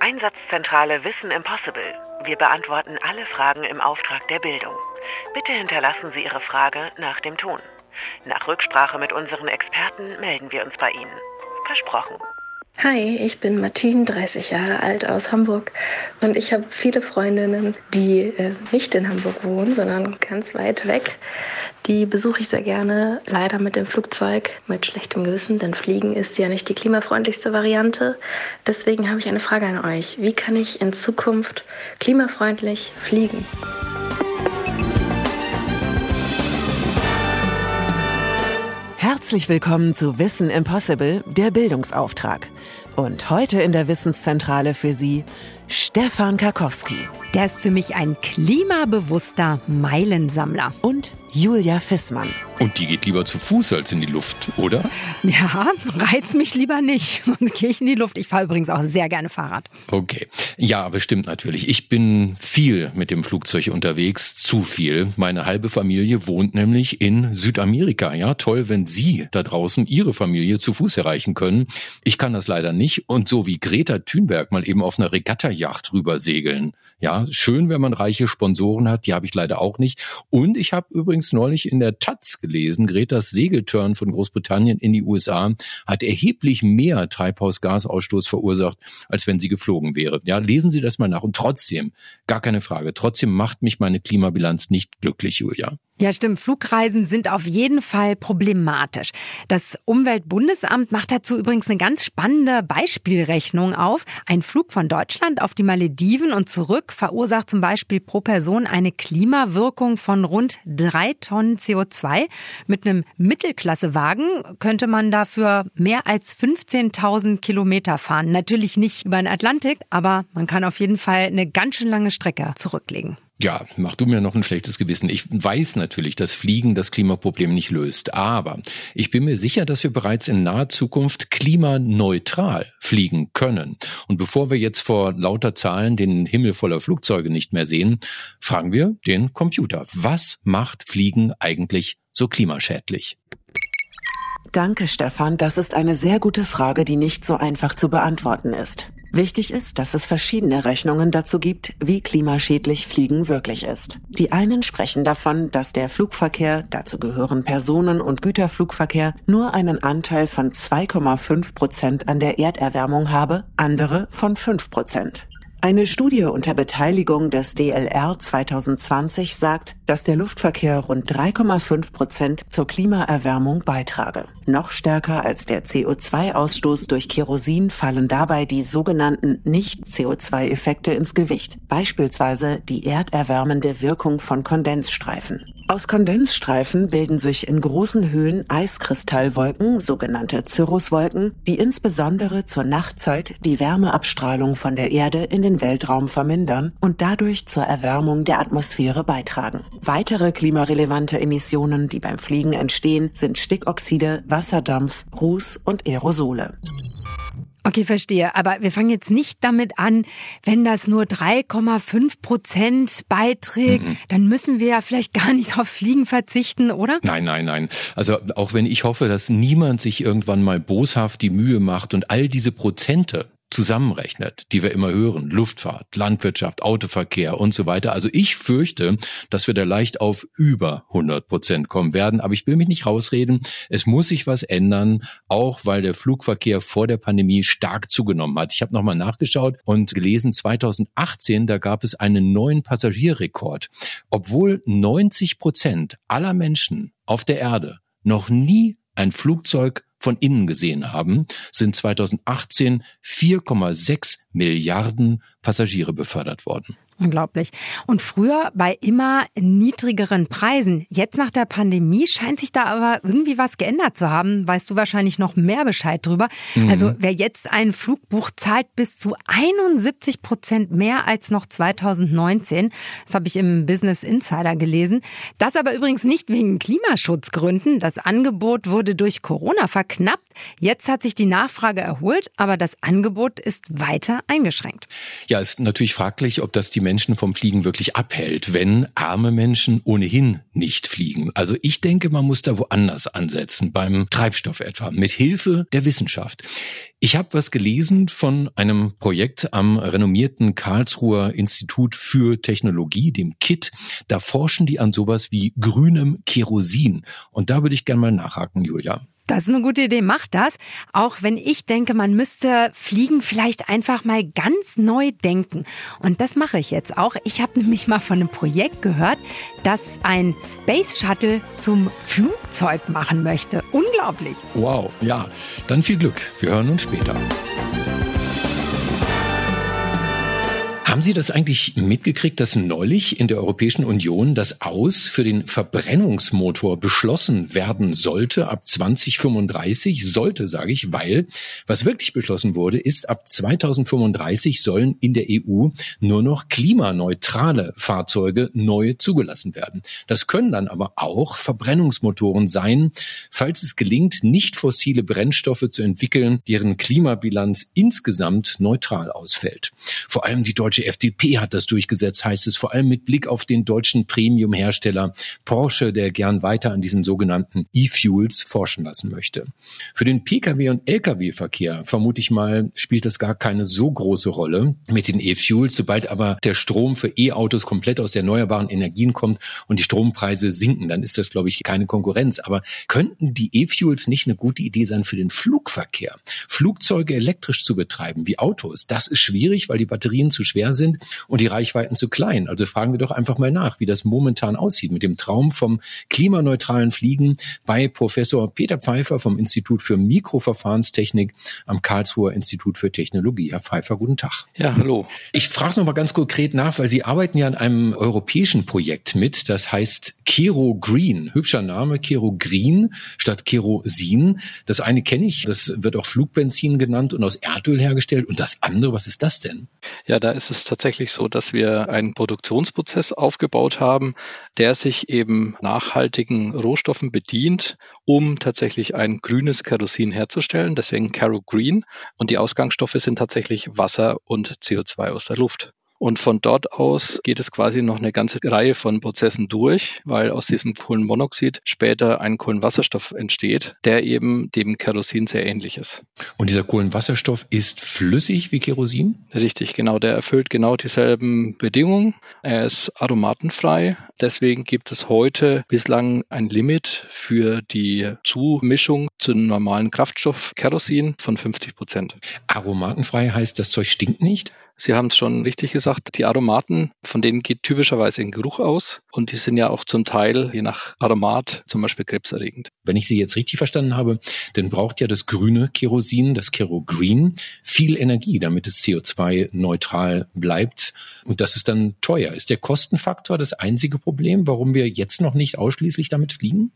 Einsatzzentrale Wissen Impossible. Wir beantworten alle Fragen im Auftrag der Bildung. Bitte hinterlassen Sie Ihre Frage nach dem Ton. Nach Rücksprache mit unseren Experten melden wir uns bei Ihnen. Versprochen. Hi, ich bin Martin, 30 Jahre alt aus Hamburg und ich habe viele Freundinnen, die äh, nicht in Hamburg wohnen, sondern ganz weit weg. Die besuche ich sehr gerne, leider mit dem Flugzeug, mit schlechtem Gewissen, denn Fliegen ist ja nicht die klimafreundlichste Variante. Deswegen habe ich eine Frage an euch. Wie kann ich in Zukunft klimafreundlich fliegen? Herzlich willkommen zu Wissen Impossible, der Bildungsauftrag. Und heute in der Wissenszentrale für Sie Stefan Karkowski. Der ist für mich ein klimabewusster Meilensammler. Und Julia Fissmann. Und die geht lieber zu Fuß als in die Luft, oder? Ja, reiz mich lieber nicht, sonst gehe ich in die Luft. Ich fahre übrigens auch sehr gerne Fahrrad. Okay. Ja, bestimmt natürlich. Ich bin viel mit dem Flugzeug unterwegs, zu viel. Meine halbe Familie wohnt nämlich in Südamerika. Ja, toll, wenn Sie da draußen Ihre Familie zu Fuß erreichen können. Ich kann das leider nicht. Und so wie Greta Thunberg mal eben auf einer Regattajacht rüber segeln. Ja, schön, wenn man reiche Sponsoren hat. Die habe ich leider auch nicht. Und ich habe übrigens neulich in der Taz gelesen, Gretas Segeltörn von Großbritannien in die USA hat erheblich mehr Treibhausgasausstoß verursacht, als wenn sie geflogen wäre. Ja, lesen Sie das mal nach. Und trotzdem, gar keine Frage, trotzdem macht mich meine Klimabilanz nicht glücklich, Julia. Ja, stimmt. Flugreisen sind auf jeden Fall problematisch. Das Umweltbundesamt macht dazu übrigens eine ganz spannende Beispielrechnung auf. Ein Flug von Deutschland auf die Malediven und zurück verursacht zum Beispiel pro Person eine Klimawirkung von rund drei Tonnen CO2. Mit einem Mittelklassewagen könnte man dafür mehr als 15.000 Kilometer fahren. Natürlich nicht über den Atlantik, aber man kann auf jeden Fall eine ganz schön lange Strecke zurücklegen. Ja, mach du mir noch ein schlechtes Gewissen. Ich weiß natürlich, dass Fliegen das Klimaproblem nicht löst. Aber ich bin mir sicher, dass wir bereits in naher Zukunft klimaneutral fliegen können. Und bevor wir jetzt vor lauter Zahlen den Himmel voller Flugzeuge nicht mehr sehen, fragen wir den Computer. Was macht Fliegen eigentlich so klimaschädlich? Danke, Stefan. Das ist eine sehr gute Frage, die nicht so einfach zu beantworten ist. Wichtig ist, dass es verschiedene Rechnungen dazu gibt, wie klimaschädlich Fliegen wirklich ist. Die einen sprechen davon, dass der Flugverkehr, dazu gehören Personen- und Güterflugverkehr, nur einen Anteil von 2,5 Prozent an der Erderwärmung habe, andere von 5 Prozent. Eine Studie unter Beteiligung des DLR 2020 sagt, dass der Luftverkehr rund 3,5 Prozent zur Klimaerwärmung beitrage. Noch stärker als der CO2-Ausstoß durch Kerosin fallen dabei die sogenannten Nicht-CO2-Effekte ins Gewicht, beispielsweise die erderwärmende Wirkung von Kondensstreifen. Aus Kondensstreifen bilden sich in großen Höhen Eiskristallwolken, sogenannte Cirruswolken, die insbesondere zur Nachtzeit die Wärmeabstrahlung von der Erde in den Weltraum vermindern und dadurch zur Erwärmung der Atmosphäre beitragen. Weitere klimarelevante Emissionen, die beim Fliegen entstehen, sind Stickoxide, Wasserdampf, Ruß und Aerosole. Okay, verstehe. Aber wir fangen jetzt nicht damit an, wenn das nur 3,5 Prozent beiträgt, mhm. dann müssen wir ja vielleicht gar nicht aufs Fliegen verzichten, oder? Nein, nein, nein. Also auch wenn ich hoffe, dass niemand sich irgendwann mal boshaft die Mühe macht und all diese Prozente zusammenrechnet, die wir immer hören, Luftfahrt, Landwirtschaft, Autoverkehr und so weiter. Also ich fürchte, dass wir da leicht auf über 100 Prozent kommen werden. Aber ich will mich nicht rausreden. Es muss sich was ändern, auch weil der Flugverkehr vor der Pandemie stark zugenommen hat. Ich habe nochmal nachgeschaut und gelesen, 2018, da gab es einen neuen Passagierrekord. Obwohl 90 Prozent aller Menschen auf der Erde noch nie ein Flugzeug von innen gesehen haben, sind 2018 4,6 Milliarden Passagiere befördert worden. Unglaublich. Und früher bei immer niedrigeren Preisen. Jetzt nach der Pandemie scheint sich da aber irgendwie was geändert zu haben. Weißt du wahrscheinlich noch mehr Bescheid drüber. Mhm. Also wer jetzt einen Flug bucht, zahlt bis zu 71 Prozent mehr als noch 2019. Das habe ich im Business Insider gelesen. Das aber übrigens nicht wegen Klimaschutzgründen. Das Angebot wurde durch Corona verknappt. Jetzt hat sich die Nachfrage erholt, aber das Angebot ist weiter eingeschränkt. Ja, ist natürlich fraglich, ob das die Menschen vom Fliegen wirklich abhält, wenn arme Menschen ohnehin nicht fliegen. Also ich denke, man muss da woanders ansetzen, beim Treibstoff etwa, mit Hilfe der Wissenschaft. Ich habe was gelesen von einem Projekt am renommierten Karlsruher Institut für Technologie, dem KIT. Da forschen die an sowas wie grünem Kerosin. Und da würde ich gerne mal nachhaken, Julia. Das ist eine gute Idee, mach das. Auch wenn ich denke, man müsste Fliegen vielleicht einfach mal ganz neu denken. Und das mache ich jetzt auch. Ich habe nämlich mal von einem Projekt gehört, das ein Space Shuttle zum Flugzeug machen möchte. Unglaublich. Wow, ja. Dann viel Glück. Wir hören uns später. Haben Sie das eigentlich mitgekriegt, dass neulich in der Europäischen Union das Aus für den Verbrennungsmotor beschlossen werden sollte ab 2035? Sollte, sage ich, weil was wirklich beschlossen wurde, ist ab 2035 sollen in der EU nur noch klimaneutrale Fahrzeuge neu zugelassen werden. Das können dann aber auch Verbrennungsmotoren sein, falls es gelingt, nicht fossile Brennstoffe zu entwickeln, deren Klimabilanz insgesamt neutral ausfällt. Vor allem die deutsche FDP hat das durchgesetzt, heißt es, vor allem mit Blick auf den deutschen Premium-Hersteller Porsche, der gern weiter an diesen sogenannten E-Fuels forschen lassen möchte. Für den Pkw- und Lkw-Verkehr, vermute ich mal, spielt das gar keine so große Rolle mit den E-Fuels. Sobald aber der Strom für E-Autos komplett aus erneuerbaren Energien kommt und die Strompreise sinken, dann ist das, glaube ich, keine Konkurrenz. Aber könnten die E-Fuels nicht eine gute Idee sein für den Flugverkehr? Flugzeuge elektrisch zu betreiben, wie Autos, das ist schwierig, weil die Batterien zu schwer sind und die Reichweiten zu klein. Also fragen wir doch einfach mal nach, wie das momentan aussieht mit dem Traum vom klimaneutralen Fliegen bei Professor Peter Pfeiffer vom Institut für Mikroverfahrenstechnik am Karlsruher Institut für Technologie. Herr Pfeiffer, guten Tag. Ja, hallo. Ich frage noch mal ganz konkret nach, weil Sie arbeiten ja an einem europäischen Projekt mit, das heißt Kero Green. Hübscher Name, Kero Green statt Kerosin. Das eine kenne ich, das wird auch Flugbenzin genannt und aus Erdöl hergestellt. Und das andere, was ist das denn? Ja, da ist es tatsächlich so, dass wir einen Produktionsprozess aufgebaut haben, der sich eben nachhaltigen Rohstoffen bedient, um tatsächlich ein grünes Kerosin herzustellen. Deswegen Caro Green. Und die Ausgangsstoffe sind tatsächlich Wasser und CO2 aus der Luft. Und von dort aus geht es quasi noch eine ganze Reihe von Prozessen durch, weil aus diesem Kohlenmonoxid später ein Kohlenwasserstoff entsteht, der eben dem Kerosin sehr ähnlich ist. Und dieser Kohlenwasserstoff ist flüssig wie Kerosin? Richtig, genau. Der erfüllt genau dieselben Bedingungen. Er ist aromatenfrei. Deswegen gibt es heute bislang ein Limit für die Zumischung zu einem normalen Kraftstoff Kerosin von 50 Prozent. Aromatenfrei heißt, das Zeug stinkt nicht? Sie haben es schon richtig gesagt, die Aromaten, von denen geht typischerweise ein Geruch aus und die sind ja auch zum Teil, je nach Aromat, zum Beispiel krebserregend. Wenn ich Sie jetzt richtig verstanden habe, dann braucht ja das grüne Kerosin, das Kero Green, viel Energie, damit es CO2-neutral bleibt. Und das ist dann teuer. Ist der Kostenfaktor das einzige Problem, warum wir jetzt noch nicht ausschließlich damit fliegen?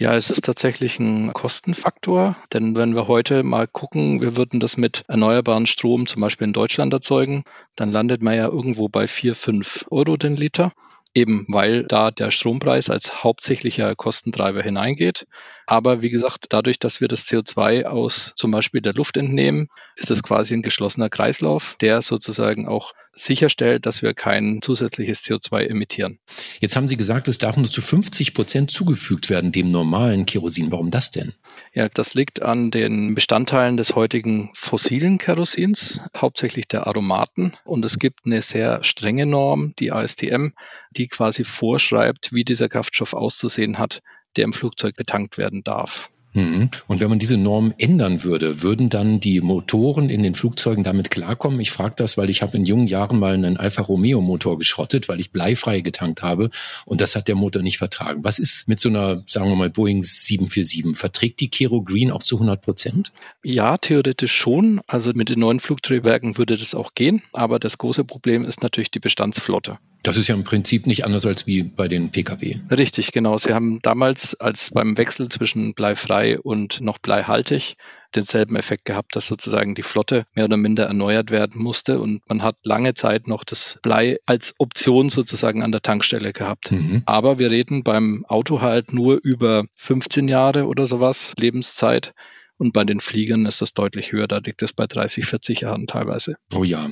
Ja, es ist tatsächlich ein Kostenfaktor, denn wenn wir heute mal gucken, wir würden das mit erneuerbaren Strom zum Beispiel in Deutschland erzeugen, dann landet man ja irgendwo bei vier, fünf Euro den Liter eben weil da der Strompreis als hauptsächlicher Kostentreiber hineingeht. Aber wie gesagt, dadurch, dass wir das CO2 aus zum Beispiel der Luft entnehmen, ist es quasi ein geschlossener Kreislauf, der sozusagen auch sicherstellt, dass wir kein zusätzliches CO2 emittieren. Jetzt haben Sie gesagt, es darf nur zu 50 Prozent zugefügt werden, dem normalen Kerosin. Warum das denn? Ja, das liegt an den Bestandteilen des heutigen fossilen Kerosins, hauptsächlich der Aromaten. Und es gibt eine sehr strenge Norm, die ASTM, die quasi vorschreibt, wie dieser Kraftstoff auszusehen hat, der im Flugzeug betankt werden darf. Mhm. Und wenn man diese Norm ändern würde, würden dann die Motoren in den Flugzeugen damit klarkommen? Ich frage das, weil ich habe in jungen Jahren mal einen Alfa Romeo Motor geschrottet, weil ich bleifrei getankt habe und das hat der Motor nicht vertragen. Was ist mit so einer, sagen wir mal, Boeing 747? Verträgt die Kero Green auch zu 100 Prozent? Ja, theoretisch schon. Also mit den neuen Flugtriebwerken würde das auch gehen. Aber das große Problem ist natürlich die Bestandsflotte. Das ist ja im Prinzip nicht anders als wie bei den Pkw. Richtig, genau. Sie haben damals als beim Wechsel zwischen bleifrei und noch bleihaltig denselben Effekt gehabt, dass sozusagen die Flotte mehr oder minder erneuert werden musste und man hat lange Zeit noch das Blei als Option sozusagen an der Tankstelle gehabt. Mhm. Aber wir reden beim Auto halt nur über 15 Jahre oder sowas Lebenszeit Und bei den Fliegern ist das deutlich höher. Da liegt es bei 30, 40 Jahren teilweise. Oh ja.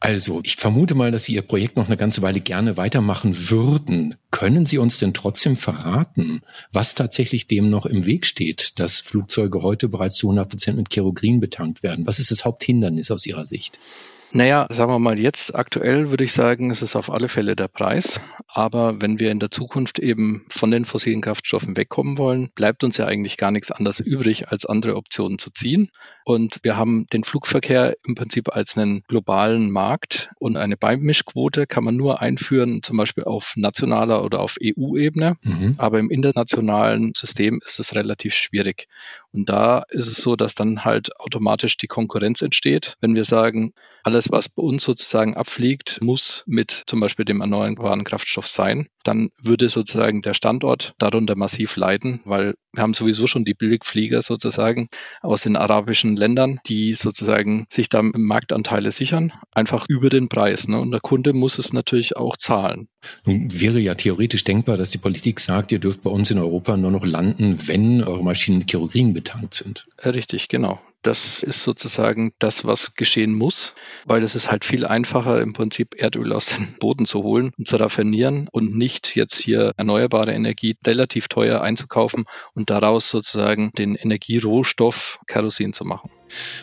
Also, ich vermute mal, dass Sie Ihr Projekt noch eine ganze Weile gerne weitermachen würden. Können Sie uns denn trotzdem verraten, was tatsächlich dem noch im Weg steht, dass Flugzeuge heute bereits zu 100 Prozent mit Kerosin betankt werden? Was ist das Haupthindernis aus Ihrer Sicht? Naja, sagen wir mal, jetzt aktuell würde ich sagen, ist es auf alle Fälle der Preis. Aber wenn wir in der Zukunft eben von den fossilen Kraftstoffen wegkommen wollen, bleibt uns ja eigentlich gar nichts anderes übrig, als andere Optionen zu ziehen. Und wir haben den Flugverkehr im Prinzip als einen globalen Markt und eine Beimischquote kann man nur einführen, zum Beispiel auf nationaler oder auf EU-Ebene. Mhm. Aber im internationalen System ist es relativ schwierig. Und da ist es so, dass dann halt automatisch die Konkurrenz entsteht. Wenn wir sagen, alles, was bei uns sozusagen abfliegt, muss mit zum Beispiel dem erneuerbaren Kraftstoff sein, dann würde sozusagen der Standort darunter massiv leiden, weil wir haben sowieso schon die Billigflieger sozusagen aus den arabischen Ländern, die sozusagen sich da Marktanteile sichern, einfach über den Preis. Ne? Und der Kunde muss es natürlich auch zahlen. Nun wäre ja theoretisch denkbar, dass die Politik sagt, ihr dürft bei uns in Europa nur noch landen, wenn eure Maschinen mit Kerosin betankt sind. Richtig, genau. Das ist sozusagen das, was geschehen muss, weil es ist halt viel einfacher, im Prinzip Erdöl aus dem Boden zu holen und zu raffinieren und nicht jetzt hier erneuerbare Energie relativ teuer einzukaufen und daraus sozusagen den Energierohstoff Kerosin zu machen.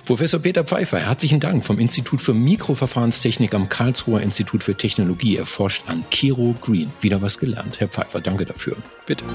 Professor Peter Pfeiffer, herzlichen Dank vom Institut für Mikroverfahrenstechnik am Karlsruher Institut für Technologie. Er forscht an Kero Green. Wieder was gelernt. Herr Pfeiffer, danke dafür. Bitte.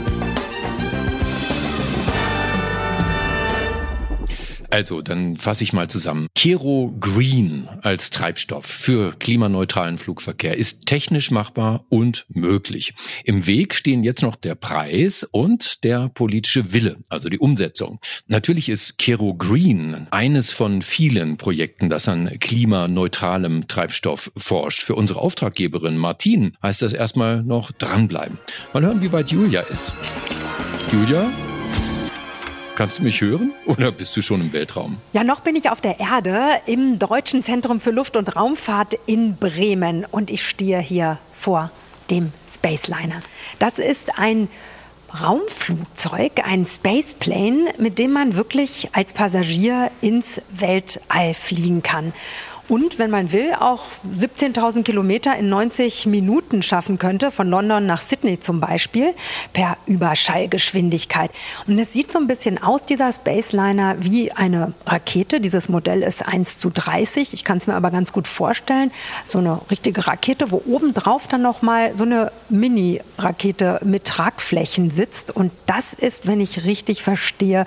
Also, dann fasse ich mal zusammen. Kero Green als Treibstoff für klimaneutralen Flugverkehr ist technisch machbar und möglich. Im Weg stehen jetzt noch der Preis und der politische Wille, also die Umsetzung. Natürlich ist Kero Green eines von vielen Projekten, das an klimaneutralem Treibstoff forscht. Für unsere Auftraggeberin Martin heißt das erstmal noch dranbleiben. Mal hören, wie weit Julia ist. Julia? Kannst du mich hören oder bist du schon im Weltraum? Ja, noch bin ich auf der Erde im Deutschen Zentrum für Luft- und Raumfahrt in Bremen und ich stehe hier vor dem Spaceliner. Das ist ein Raumflugzeug, ein Spaceplane, mit dem man wirklich als Passagier ins Weltall fliegen kann und, wenn man will, auch 17.000 Kilometer in 90 Minuten schaffen könnte, von London nach Sydney zum Beispiel, per Überschallgeschwindigkeit. Und es sieht so ein bisschen aus, dieser Spaceliner, wie eine Rakete. Dieses Modell ist 1 zu 30. Ich kann es mir aber ganz gut vorstellen. So eine richtige Rakete, wo obendrauf dann nochmal so eine Mini-Rakete mit Tragflächen sitzt. Und das ist, wenn ich richtig verstehe,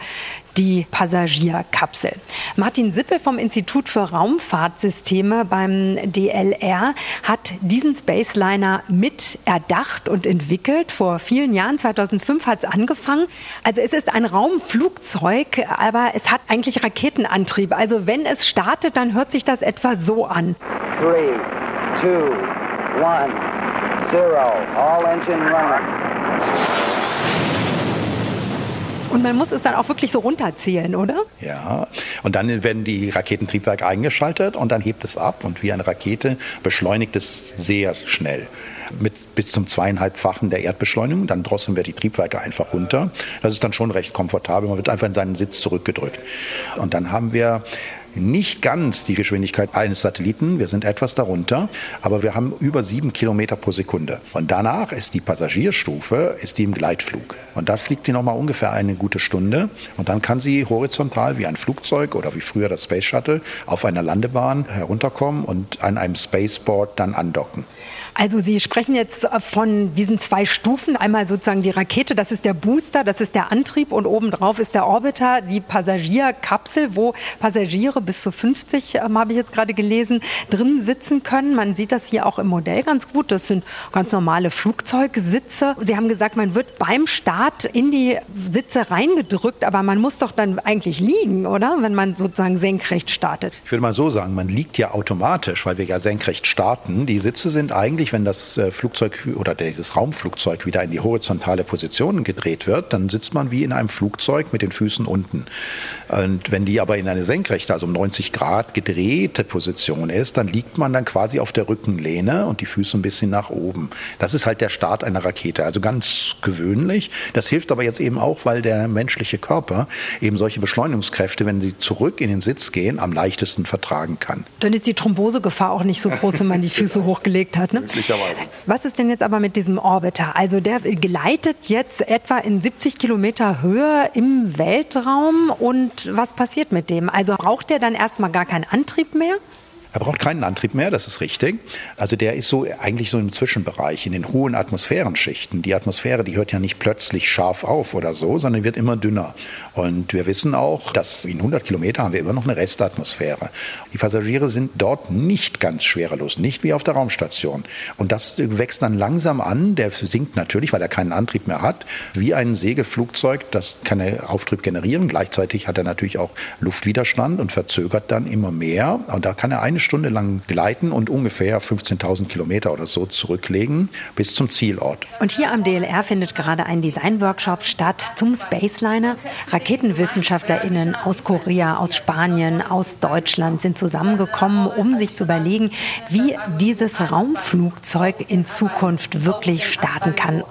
die Passagierkapsel. Martin Sippel vom Institut für Raumfahrtsysteme beim DLR hat diesen Spaceliner mit erdacht und entwickelt. Vor vielen Jahren, 2005 hat es angefangen. Also es ist ein Raumflugzeug, aber es hat eigentlich Raketenantrieb. Also wenn es startet, dann hört sich das etwa so an. Three, two, one, zero. All engine running. Und man muss es dann auch wirklich so runterzählen, oder? Ja, und dann werden die Raketentriebwerke eingeschaltet und dann hebt es ab und wie eine Rakete beschleunigt es sehr schnell. Mit bis zum zweieinhalbfachen der Erdbeschleunigung. Dann drosseln wir die Triebwerke einfach runter. Das ist dann schon recht komfortabel. Man wird einfach in seinen Sitz zurückgedrückt. Und dann haben wir nicht ganz die Geschwindigkeit eines Satelliten, wir sind etwas darunter, aber wir haben über sieben Kilometer pro Sekunde. Und danach ist die Passagierstufe, ist die im Gleitflug. Und da fliegt sie nochmal ungefähr eine gute Stunde. Und dann kann sie horizontal wie ein Flugzeug oder wie früher das Space Shuttle auf einer Landebahn herunterkommen und an einem Spaceport dann andocken. Also Sie sprechen jetzt von diesen zwei Stufen. Einmal sozusagen die Rakete, das ist der Booster, das ist der Antrieb und obendrauf ist der Orbiter, die Passagierkapsel, wo Passagiere bis zu 50, ähm, habe ich jetzt gerade gelesen, drin sitzen können. Man sieht das hier auch im Modell ganz gut. Das sind ganz normale Flugzeugsitze. Sie haben gesagt, man wird beim Start in die Sitze reingedrückt, aber man muss doch dann eigentlich liegen, oder? Wenn man sozusagen senkrecht startet. Ich würde mal so sagen, man liegt ja automatisch, weil wir ja senkrecht starten. Die Sitze sind eigentlich eigentlich, wenn das äh, Flugzeug oder dieses Raumflugzeug wieder in die horizontale Position gedreht wird, dann sitzt man wie in einem Flugzeug mit den Füßen unten. Und wenn die aber in eine senkrechte, also um 90 Grad gedrehte Position ist, dann liegt man dann quasi auf der Rückenlehne und die Füße ein bisschen nach oben. Das ist halt der Start einer Rakete. Also ganz gewöhnlich. Das hilft aber jetzt eben auch, weil der menschliche Körper eben solche Beschleunigungskräfte, wenn sie zurück in den Sitz gehen, am leichtesten vertragen kann. Dann ist die Thrombosegefahr auch nicht so groß, wenn man die Füße hochgelegt hat. Ne? Möglicherweise. Was ist denn jetzt aber mit diesem Orbiter? Also der gleitet jetzt etwa in 70 Kilometer Höhe im Weltraum und was passiert mit dem? Also braucht der dann erstmal gar keinen Antrieb mehr? Er braucht keinen Antrieb mehr, das ist richtig. Also der ist so eigentlich so im Zwischenbereich, in den hohen Atmosphärenschichten. Die Atmosphäre, die hört ja nicht plötzlich scharf auf oder so, sondern wird immer dünner. Und wir wissen auch, dass in 100 Kilometer haben wir immer noch eine Restatmosphäre. Die Passagiere sind dort nicht ganz schwerelos, nicht wie auf der Raumstation. Und das wächst dann langsam an. Der sinkt natürlich, weil er keinen Antrieb mehr hat, wie ein Segelflugzeug, das kann er Auftrieb generieren. Gleichzeitig hat er natürlich auch Luftwiderstand und verzögert dann immer mehr. Und da kann er eine Stunde lang gleiten und ungefähr 15.000 Kilometer oder so zurücklegen bis zum Zielort. Und hier am DLR findet gerade ein Designworkshop statt zum Spaceliner. RaketenwissenschaftlerInnen aus Korea, aus Spanien, aus Deutschland sind zusammengekommen, um sich zu überlegen, wie dieses Raumflugzeug in Zukunft wirklich starten kann.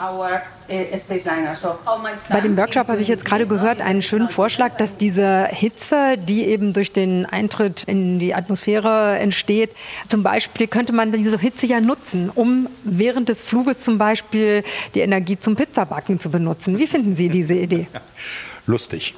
Bei dem Workshop habe ich jetzt gerade gehört, einen schönen Vorschlag, dass diese Hitze, die eben durch den Eintritt in die Atmosphäre entsteht, zum Beispiel könnte man diese Hitze ja nutzen, um während des Fluges zum Beispiel die Energie zum Pizzabacken zu benutzen. Wie finden Sie diese Idee? lustig.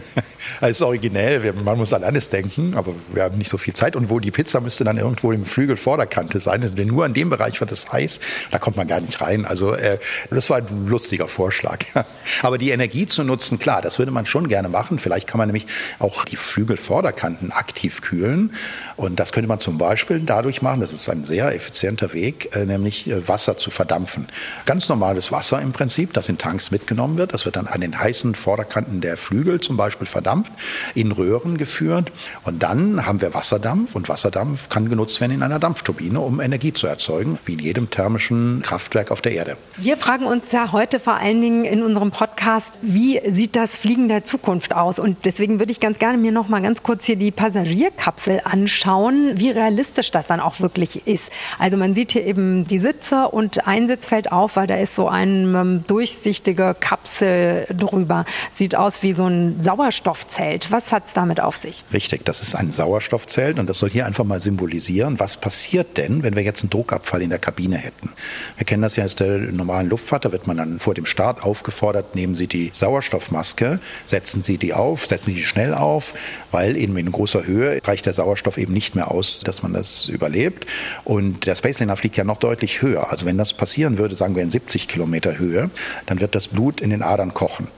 Ist originell, man muss an alles denken, aber wir haben nicht so viel Zeit. Und wo die Pizza müsste dann irgendwo im Flügelvorderkante sein. Also nur an dem Bereich wird es heiß, da kommt man gar nicht rein. Also äh, das war ein lustiger Vorschlag. Aber die Energie zu nutzen, klar, das würde man schon gerne machen. Vielleicht kann man nämlich auch die Flügelvorderkanten aktiv kühlen. Und das könnte man zum Beispiel dadurch machen, das ist ein sehr effizienter Weg, äh, nämlich äh, Wasser zu verdampfen. Ganz normales Wasser im Prinzip, das in Tanks mitgenommen wird. Das wird dann an den heißen Vorderkanten Vorderkanten der Flügel zum Beispiel verdampft, in Röhren geführt. Und dann haben wir Wasserdampf und Wasserdampf kann genutzt werden in einer Dampfturbine, um Energie zu erzeugen, wie in jedem thermischen Kraftwerk auf der Erde. Wir fragen uns ja heute vor allen Dingen in unserem Podcast, wie sieht das Fliegen der Zukunft aus? Und deswegen würde ich ganz gerne mir noch mal ganz kurz hier die Passagierkapsel anschauen, wie realistisch das dann auch wirklich ist. Also man sieht hier eben die Sitze und ein Sitz fällt auf, weil da ist so eine ähm, durchsichtige Kapsel drüber sieht aus wie so ein Sauerstoffzelt. Was hat es damit auf sich? Richtig, das ist ein Sauerstoffzelt und das soll hier einfach mal symbolisieren, was passiert denn, wenn wir jetzt einen Druckabfall in der Kabine hätten. Wir kennen das ja aus der normalen Luftfahrt, da wird man dann vor dem Start aufgefordert, nehmen Sie die Sauerstoffmaske, setzen Sie die auf, setzen Sie die schnell auf, weil eben in großer Höhe reicht der Sauerstoff eben nicht mehr aus, dass man das überlebt. Und der Spaceliner fliegt ja noch deutlich höher. Also wenn das passieren würde, sagen wir in 70 Kilometer Höhe, dann wird das Blut in den Adern kochen.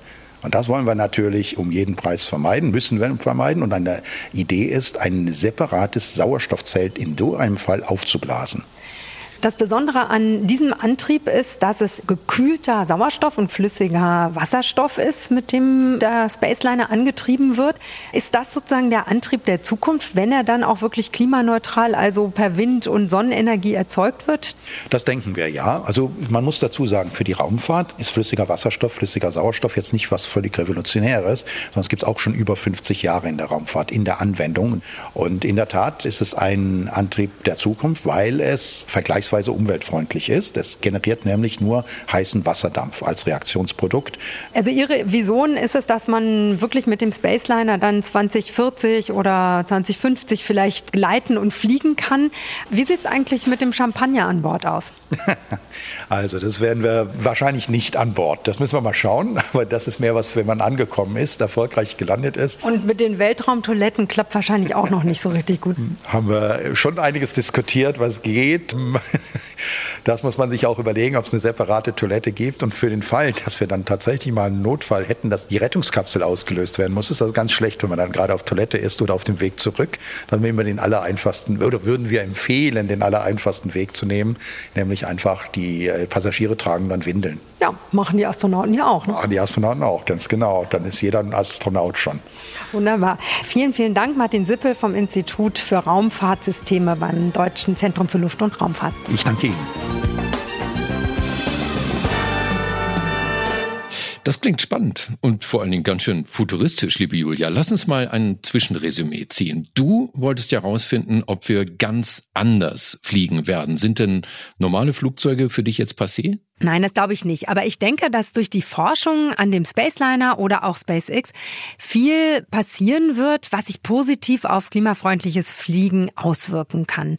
Und das wollen wir natürlich um jeden Preis vermeiden, müssen wir vermeiden. Und eine Idee ist, ein separates Sauerstoffzelt in so einem Fall aufzublasen. Das Besondere an diesem Antrieb ist, dass es gekühlter Sauerstoff und flüssiger Wasserstoff ist, mit dem der Spaceliner angetrieben wird. Ist das sozusagen der Antrieb der Zukunft, wenn er dann auch wirklich klimaneutral, also per Wind und Sonnenenergie erzeugt wird? Das denken wir ja. Also man muss dazu sagen, für die Raumfahrt ist flüssiger Wasserstoff, flüssiger Sauerstoff jetzt nicht was völlig Revolutionäres, sondern es gibt es auch schon über 50 Jahre in der Raumfahrt, in der Anwendung. Und in der Tat ist es ein Antrieb der Zukunft, weil es vergleichsweise vergleichsweise umweltfreundlich ist. Es generiert nämlich nur heißen Wasserdampf als Reaktionsprodukt. Also Ihre Vision ist es, dass man wirklich mit dem Spaceliner dann 2040 oder 2050 vielleicht gleiten und fliegen kann. Wie sieht es eigentlich mit dem Champagner an Bord aus? also das werden wir wahrscheinlich nicht an Bord. Das müssen wir mal schauen. Aber das ist mehr was, wenn man angekommen ist, erfolgreich gelandet ist. Und mit den Weltraumtoiletten klappt wahrscheinlich auch noch nicht so richtig gut. Haben wir schon einiges diskutiert, was geht. Das muss man sich auch überlegen, ob es eine separate Toilette gibt. Und für den Fall, dass wir dann tatsächlich mal einen Notfall hätten, dass die Rettungskapsel ausgelöst werden muss, ist das ganz schlecht, wenn man dann gerade auf Toilette ist oder auf dem Weg zurück. Dann nehmen wir den allereinfachsten, oder würden wir empfehlen, den allereinfachsten Weg zu nehmen, nämlich einfach die äh, Passagiere tragen dann Windeln. Ja, machen die Astronauten ja auch. Ne? Machen die Astronauten auch, ganz genau. Dann ist jeder ein Astronaut schon. Wunderbar. Vielen, vielen Dank, Martin Sippel vom Institut für Raumfahrtsysteme beim Deutschen Zentrum für Luft- und Raumfahrt. Ich danke Ihnen. Das klingt spannend und vor allen Dingen ganz schön futuristisch, liebe Julia. Lass uns mal ein Zwischenresümee ziehen. Du wolltest ja herausfinden, ob wir ganz anders fliegen werden. Sind denn normale Flugzeuge für dich jetzt passé? Nein, das glaube ich nicht. Aber ich denke, dass durch die Forschung an dem Spaceliner oder auch SpaceX viel passieren wird, was sich positiv auf klimafreundliches Fliegen auswirken kann.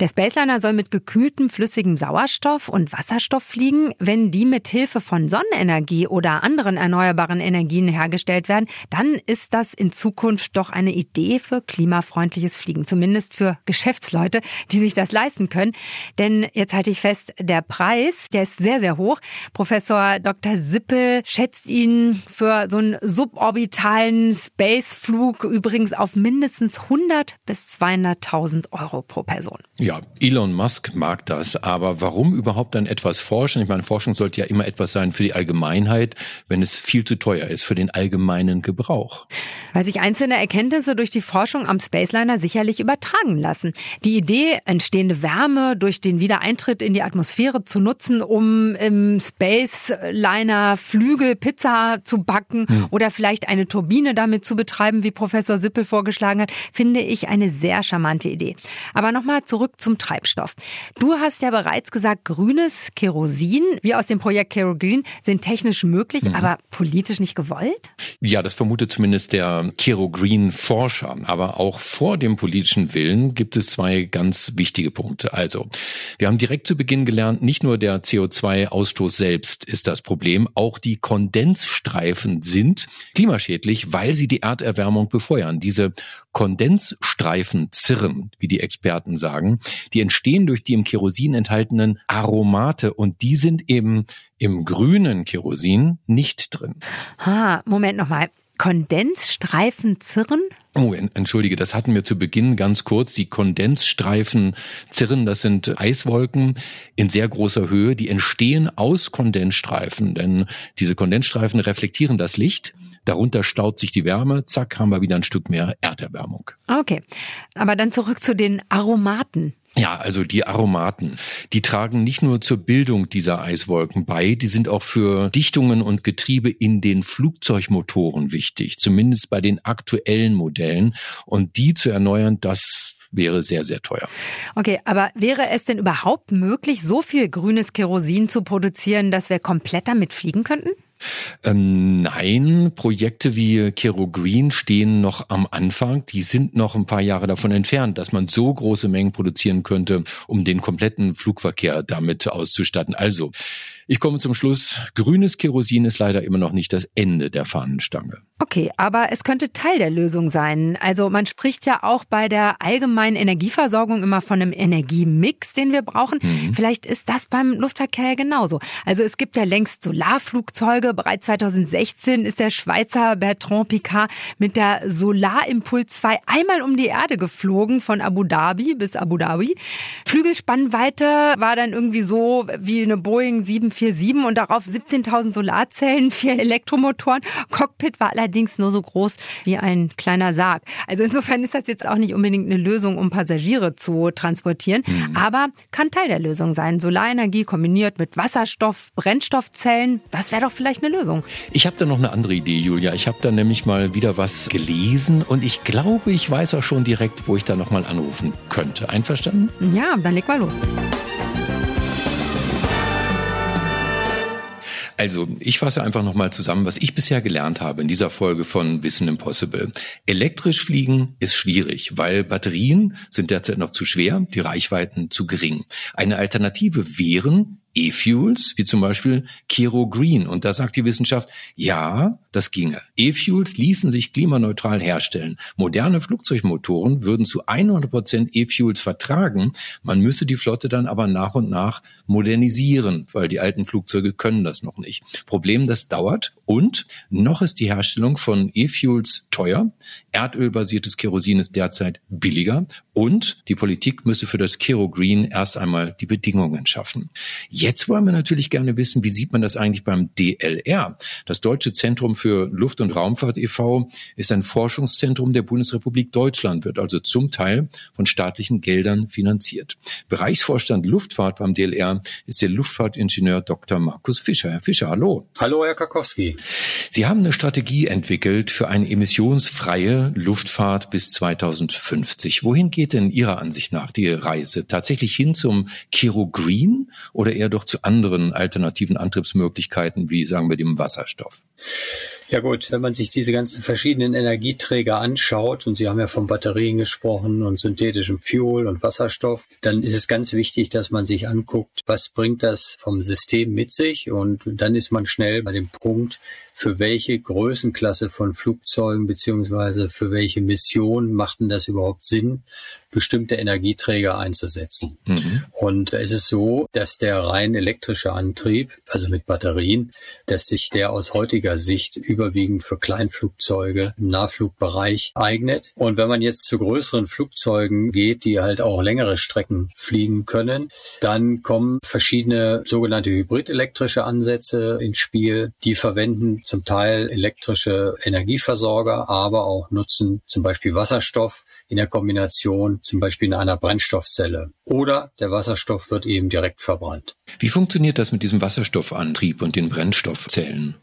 Der Spaceliner soll mit gekühltem flüssigem Sauerstoff und Wasserstoff fliegen. Wenn die mit Hilfe von Sonnenenergie oder anderen erneuerbaren Energien hergestellt werden, dann ist das in Zukunft doch eine Idee für klimafreundliches Fliegen. Zumindest für Geschäftsleute, die sich das leisten können. Denn jetzt halte ich fest, der Preis, der ist sehr, sehr hoch. Professor Dr. Sippel schätzt ihn für so einen suborbitalen Spaceflug übrigens auf mindestens 100 bis 200.000 Euro pro Person. Ja, Elon Musk mag das, aber warum überhaupt dann etwas forschen? Ich meine, Forschung sollte ja immer etwas sein für die Allgemeinheit, wenn es viel zu teuer ist für den allgemeinen Gebrauch. Weil sich einzelne Erkenntnisse durch die Forschung am Spaceliner sicherlich übertragen lassen. Die Idee, entstehende Wärme durch den Wiedereintritt in die Atmosphäre zu nutzen, um im Spaceliner Flügel Pizza zu backen hm. oder vielleicht eine Turbine damit zu betreiben, wie Professor Sippel vorgeschlagen hat, finde ich eine sehr charmante Idee. Aber nochmal zurück zum Treibstoff. Du hast ja bereits gesagt, grünes Kerosin, wie aus dem Projekt Kero Green, sind technisch möglich, mhm. aber politisch nicht gewollt? Ja, das vermutet zumindest der Kero Green Forscher. Aber auch vor dem politischen Willen gibt es zwei ganz wichtige Punkte. Also, wir haben direkt zu Beginn gelernt, nicht nur der CO2-Ausstoß selbst ist das Problem, auch die Kondensstreifen sind klimaschädlich, weil sie die Erderwärmung befeuern. Diese Kondensstreifen zirren, wie die Experten sagen, die entstehen durch die im Kerosin enthaltenen Aromate und die sind eben im grünen Kerosin nicht drin. Ha, Moment nochmal. Kondensstreifen zirren? Oh, entschuldige, das hatten wir zu Beginn ganz kurz. Die Kondensstreifen zirren, das sind Eiswolken in sehr großer Höhe, die entstehen aus Kondensstreifen, denn diese Kondensstreifen reflektieren das Licht. Darunter staut sich die Wärme, zack, haben wir wieder ein Stück mehr Erderwärmung. Okay, aber dann zurück zu den Aromaten. Ja, also die Aromaten, die tragen nicht nur zur Bildung dieser Eiswolken bei, die sind auch für Dichtungen und Getriebe in den Flugzeugmotoren wichtig, zumindest bei den aktuellen Modellen. Und die zu erneuern, das wäre sehr, sehr teuer. Okay, aber wäre es denn überhaupt möglich, so viel grünes Kerosin zu produzieren, dass wir komplett damit fliegen könnten? Ähm, nein, Projekte wie Kero Green stehen noch am Anfang. Die sind noch ein paar Jahre davon entfernt, dass man so große Mengen produzieren könnte, um den kompletten Flugverkehr damit auszustatten. Also, ich komme zum Schluss. Grünes Kerosin ist leider immer noch nicht das Ende der Fahnenstange. Okay, aber es könnte Teil der Lösung sein. Also man spricht ja auch bei der allgemeinen Energieversorgung immer von einem Energiemix, den wir brauchen. Mhm. Vielleicht ist das beim Luftverkehr genauso. Also es gibt ja längst Solarflugzeuge. Bereits 2016 ist der Schweizer Bertrand Picard mit der Solarimpuls 2 einmal um die Erde geflogen, von Abu Dhabi bis Abu Dhabi. Flügelspannweite war dann irgendwie so wie eine Boeing 747 und darauf 17.000 Solarzellen, vier Elektromotoren. Cockpit war allerdings nur so groß wie ein kleiner Sarg. Also insofern ist das jetzt auch nicht unbedingt eine Lösung, um Passagiere zu transportieren, mhm. aber kann Teil der Lösung sein. Solarenergie kombiniert mit Wasserstoff, Brennstoffzellen, das wäre doch vielleicht eine Lösung. Ich habe da noch eine andere Idee, Julia. Ich habe da nämlich mal wieder was gelesen und ich glaube, ich weiß auch schon direkt, wo ich da noch mal anrufen könnte. Einverstanden? Ja, dann leg mal los. Also, ich fasse einfach nochmal zusammen, was ich bisher gelernt habe in dieser Folge von Wissen Impossible. Elektrisch fliegen ist schwierig, weil Batterien sind derzeit noch zu schwer, die Reichweiten zu gering. Eine Alternative wären E-Fuels, wie zum Beispiel Kiro Green. Und da sagt die Wissenschaft, ja, das ginge. E-Fuels ließen sich klimaneutral herstellen. Moderne Flugzeugmotoren würden zu 100 Prozent E-Fuels vertragen. Man müsse die Flotte dann aber nach und nach modernisieren, weil die alten Flugzeuge können das noch nicht. Problem, das dauert. Und noch ist die Herstellung von E-Fuels teuer. Erdölbasiertes Kerosin ist derzeit billiger. Und die Politik müsse für das Kero Green erst einmal die Bedingungen schaffen. Jetzt wollen wir natürlich gerne wissen, wie sieht man das eigentlich beim DLR? Das Deutsche Zentrum für Luft- und Raumfahrt e.V. ist ein Forschungszentrum der Bundesrepublik Deutschland, wird also zum Teil von staatlichen Geldern finanziert. Bereichsvorstand Luftfahrt beim DLR ist der Luftfahrtingenieur Dr. Markus Fischer. Herr Fischer, hallo. Hallo, Herr Karkowski. Sie haben eine Strategie entwickelt für eine emissionsfreie Luftfahrt bis 2050. Wohin geht denn Ihrer Ansicht nach die Reise? Tatsächlich hin zum Kiro Green oder eher eher doch zu anderen alternativen Antriebsmöglichkeiten, wie sagen wir dem Wasserstoff? Ja gut, wenn man sich diese ganzen verschiedenen Energieträger anschaut, und Sie haben ja von Batterien gesprochen und synthetischem Fuel und Wasserstoff, dann ist es ganz wichtig, dass man sich anguckt, was bringt das vom System mit sich und dann ist man schnell bei dem Punkt, für welche Größenklasse von Flugzeugen beziehungsweise für welche Mission macht denn das überhaupt Sinn, bestimmte Energieträger einzusetzen. Mhm. Und es ist so, dass der rein elektrische Antrieb, also mit Batterien, dass sich der aus heutiger Sicht überwiegend für Kleinflugzeuge im Nahflugbereich eignet. Und wenn man jetzt zu größeren Flugzeugen geht, die halt auch längere Strecken fliegen können, dann kommen verschiedene sogenannte hybridelektrische Ansätze ins Spiel. Die verwenden zum Teil elektrische Energieversorger, aber auch nutzen zum Beispiel Wasserstoff in der Kombination zum Beispiel in einer Brennstoffzelle. Oder der Wasserstoff wird eben direkt verbrannt. Wie funktioniert das mit diesem Wasserstoffantrieb und den Brennstoffzellen?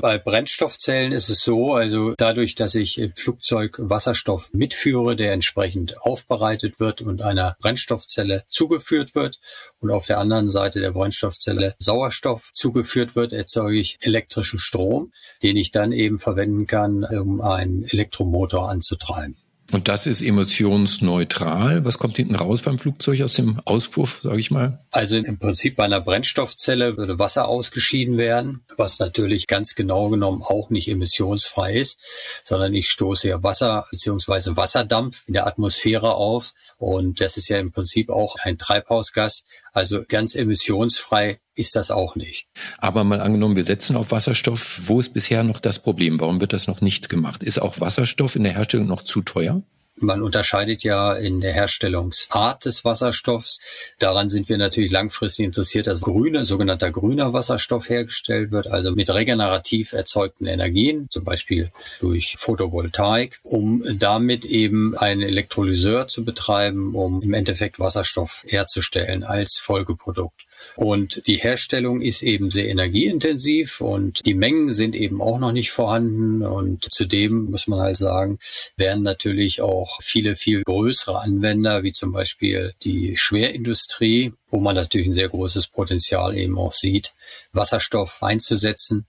Bei Brennstoffzellen ist es so, also dadurch, dass ich im Flugzeug Wasserstoff mitführe, der entsprechend aufbereitet wird und einer Brennstoffzelle zugeführt wird und auf der anderen Seite der Brennstoffzelle Sauerstoff zugeführt wird, erzeuge ich elektrischen Strom, den ich dann eben verwenden kann, um einen Elektromotor anzutreiben. Und das ist emissionsneutral. Was kommt hinten raus beim Flugzeug aus dem Auspuff, sage ich mal? Also im Prinzip bei einer Brennstoffzelle würde Wasser ausgeschieden werden, was natürlich ganz genau genommen auch nicht emissionsfrei ist, sondern ich stoße ja Wasser beziehungsweise Wasserdampf in der Atmosphäre auf. Und das ist ja im Prinzip auch ein Treibhausgas. Also ganz emissionsfrei ist das auch nicht. Aber mal angenommen, wir setzen auf Wasserstoff. Wo ist bisher noch das Problem? Warum wird das noch nicht gemacht? Ist auch Wasserstoff in der Herstellung noch zu teuer? Man unterscheidet ja in der Herstellungsart des Wasserstoffs. Daran sind wir natürlich langfristig interessiert, dass grüne, sogenannter grüner Wasserstoff hergestellt wird, also mit regenerativ erzeugten Energien, zum Beispiel durch Photovoltaik, um damit eben einen Elektrolyseur zu betreiben, um im Endeffekt Wasserstoff herzustellen als Folgeprodukt. Und die Herstellung ist eben sehr energieintensiv und die Mengen sind eben auch noch nicht vorhanden. Und zudem muss man halt sagen, werden natürlich auch viele, viel größere Anwender, wie zum Beispiel die Schwerindustrie, wo man natürlich ein sehr großes Potenzial eben auch sieht, Wasserstoff einzusetzen.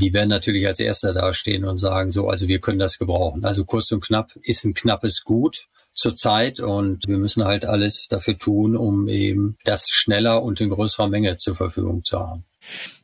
Die werden natürlich als Erster dastehen und sagen, so, also wir können das gebrauchen. Also kurz und knapp ist ein knappes Gut zurzeit und wir müssen halt alles dafür tun, um eben das schneller und in größerer Menge zur Verfügung zu haben.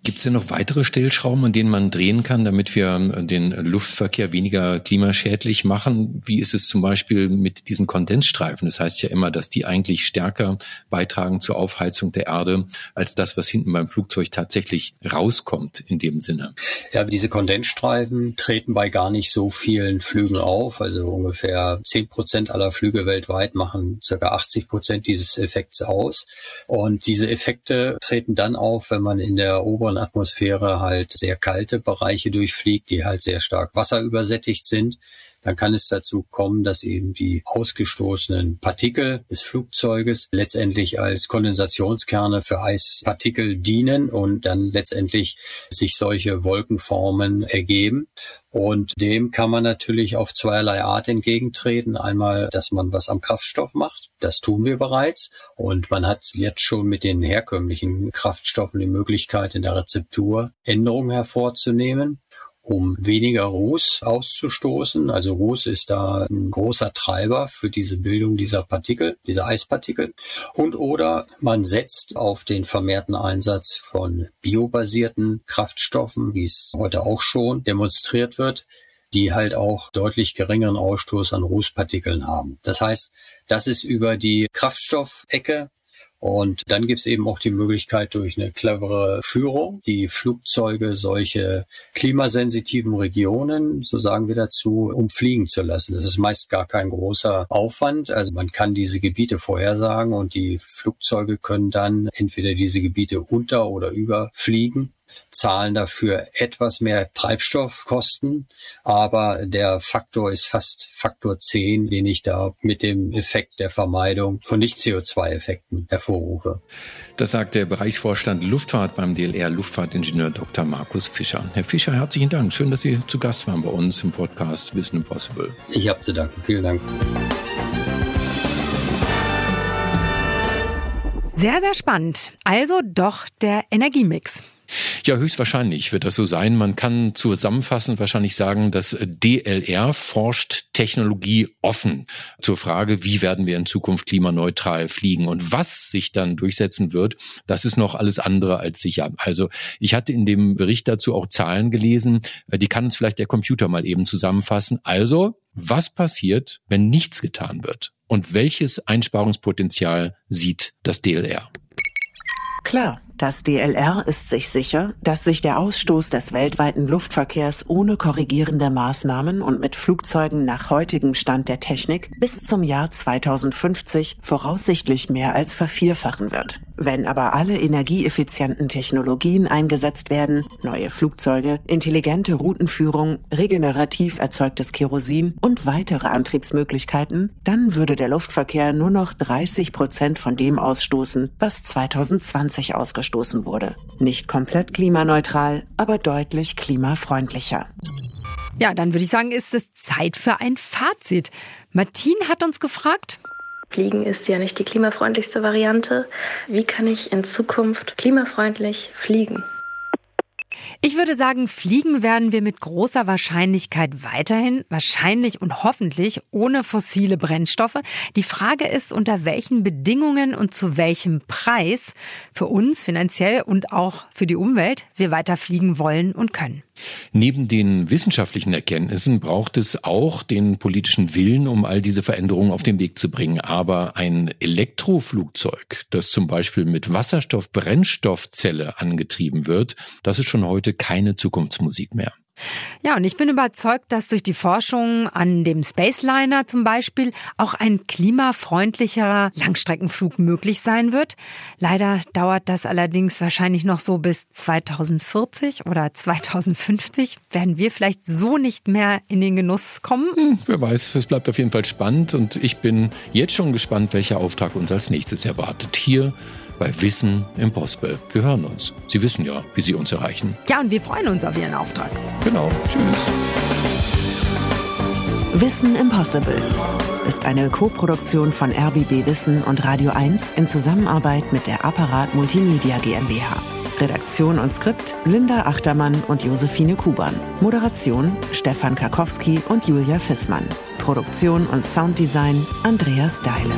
Gibt es denn noch weitere Stellschrauben, an denen man drehen kann, damit wir ähm, den Luftverkehr weniger klimaschädlich machen? Wie ist es zum Beispiel mit diesen Kondensstreifen? Das heißt ja immer, dass die eigentlich stärker beitragen zur Aufheizung der Erde als das, was hinten beim Flugzeug tatsächlich rauskommt in dem Sinne. Ja, diese Kondensstreifen treten bei gar nicht so vielen Flügen auf. Also ungefähr zehn Prozent aller Flüge weltweit machen circa 80 Prozent dieses Effekts aus. Und diese Effekte treten dann auf, wenn man in der oberen oberen Atmosphäre halt sehr kalte Bereiche durchfliegt, die halt sehr stark wasserübersättigt sind, dann kann es dazu kommen, dass eben die ausgestoßenen Partikel des Flugzeuges letztendlich als Kondensationskerne für Eispartikel dienen und dann letztendlich sich solche Wolkenformen ergeben. Und dem kann man natürlich auf zweierlei Art entgegentreten. Einmal, dass man was am Kraftstoff macht. Das tun wir bereits. Und man hat jetzt schon mit den herkömmlichen Kraftstoffen die Möglichkeit, in der Rezeptur Änderungen hervorzunehmen um weniger Ruß auszustoßen. Also Ruß ist da ein großer Treiber für diese Bildung dieser Partikel, dieser Eispartikel. Und oder man setzt auf den vermehrten Einsatz von biobasierten Kraftstoffen, wie es heute auch schon demonstriert wird, die halt auch deutlich geringeren Ausstoß an Rußpartikeln haben. Das heißt, das ist über die Kraftstoffecke und dann gibt es eben auch die Möglichkeit durch eine clevere Führung, die Flugzeuge solche klimasensitiven Regionen, so sagen wir dazu, umfliegen zu lassen. Das ist meist gar kein großer Aufwand. Also man kann diese Gebiete vorhersagen und die Flugzeuge können dann entweder diese Gebiete unter oder überfliegen zahlen dafür etwas mehr Treibstoffkosten, aber der Faktor ist fast Faktor 10, den ich da mit dem Effekt der Vermeidung von Nicht-CO2-Effekten hervorrufe. Das sagt der Bereichsvorstand Luftfahrt beim DLR Luftfahrtingenieur Dr. Markus Fischer. Herr Fischer, herzlichen Dank. Schön, dass Sie zu Gast waren bei uns im Podcast Wissen Impossible. Ich habe zu danken. Vielen Dank. Sehr, sehr spannend. Also doch der Energiemix. Ja, höchstwahrscheinlich wird das so sein. Man kann zusammenfassend wahrscheinlich sagen, dass DLR forscht Technologie offen zur Frage, wie werden wir in Zukunft klimaneutral fliegen und was sich dann durchsetzen wird, das ist noch alles andere als sicher. Also ich hatte in dem Bericht dazu auch Zahlen gelesen, die kann uns vielleicht der Computer mal eben zusammenfassen. Also, was passiert, wenn nichts getan wird? Und welches Einsparungspotenzial sieht das DLR? Klar, das DLR ist sich sicher, dass sich der Ausstoß des weltweiten Luftverkehrs ohne korrigierende Maßnahmen und mit Flugzeugen nach heutigem Stand der Technik bis zum Jahr 2050 voraussichtlich mehr als vervierfachen wird. Wenn aber alle energieeffizienten Technologien eingesetzt werden, neue Flugzeuge, intelligente Routenführung, regenerativ erzeugtes Kerosin und weitere Antriebsmöglichkeiten, dann würde der Luftverkehr nur noch 30 Prozent von dem ausstoßen, was 2020 ausgestoßen ausgestoßen wurde. Nicht komplett klimaneutral, aber deutlich klimafreundlicher. Ja, dann würde ich sagen, ist es Zeit für ein Fazit. Martin hat uns gefragt, Fliegen ist ja nicht die klimafreundlichste Variante. Wie kann ich in Zukunft klimafreundlich fliegen? Ich würde sagen, fliegen werden wir mit großer Wahrscheinlichkeit weiterhin, wahrscheinlich und hoffentlich ohne fossile Brennstoffe. Die Frage ist, unter welchen Bedingungen und zu welchem Preis für uns finanziell und auch für die Umwelt wir weiter fliegen wollen und können. Neben den wissenschaftlichen Erkenntnissen braucht es auch den politischen Willen, um all diese Veränderungen auf den Weg zu bringen. Aber ein Elektroflugzeug, das zum Beispiel mit Wasserstoff-Brennstoffzelle angetrieben wird, das ist schon heute keine Zukunftsmusik mehr. Ja, und ich bin überzeugt, dass durch die Forschung an dem Spaceliner zum Beispiel auch ein klimafreundlicherer Langstreckenflug möglich sein wird. Leider dauert das allerdings wahrscheinlich noch so bis 2040 oder 2050. Werden wir vielleicht so nicht mehr in den Genuss kommen? Hm, wer weiß, es bleibt auf jeden Fall spannend und ich bin jetzt schon gespannt, welcher Auftrag uns als nächstes erwartet. Hier bei Wissen Impossible. Wir hören uns. Sie wissen ja, wie Sie uns erreichen. Ja, und wir freuen uns auf Ihren Auftrag. Genau. Tschüss. Wissen Impossible ist eine Koproduktion von RBB Wissen und Radio 1 in Zusammenarbeit mit der Apparat Multimedia GmbH. Redaktion und Skript Linda Achtermann und Josephine Kuban. Moderation Stefan Karkowski und Julia Fissmann. Produktion und Sounddesign Andreas Deile.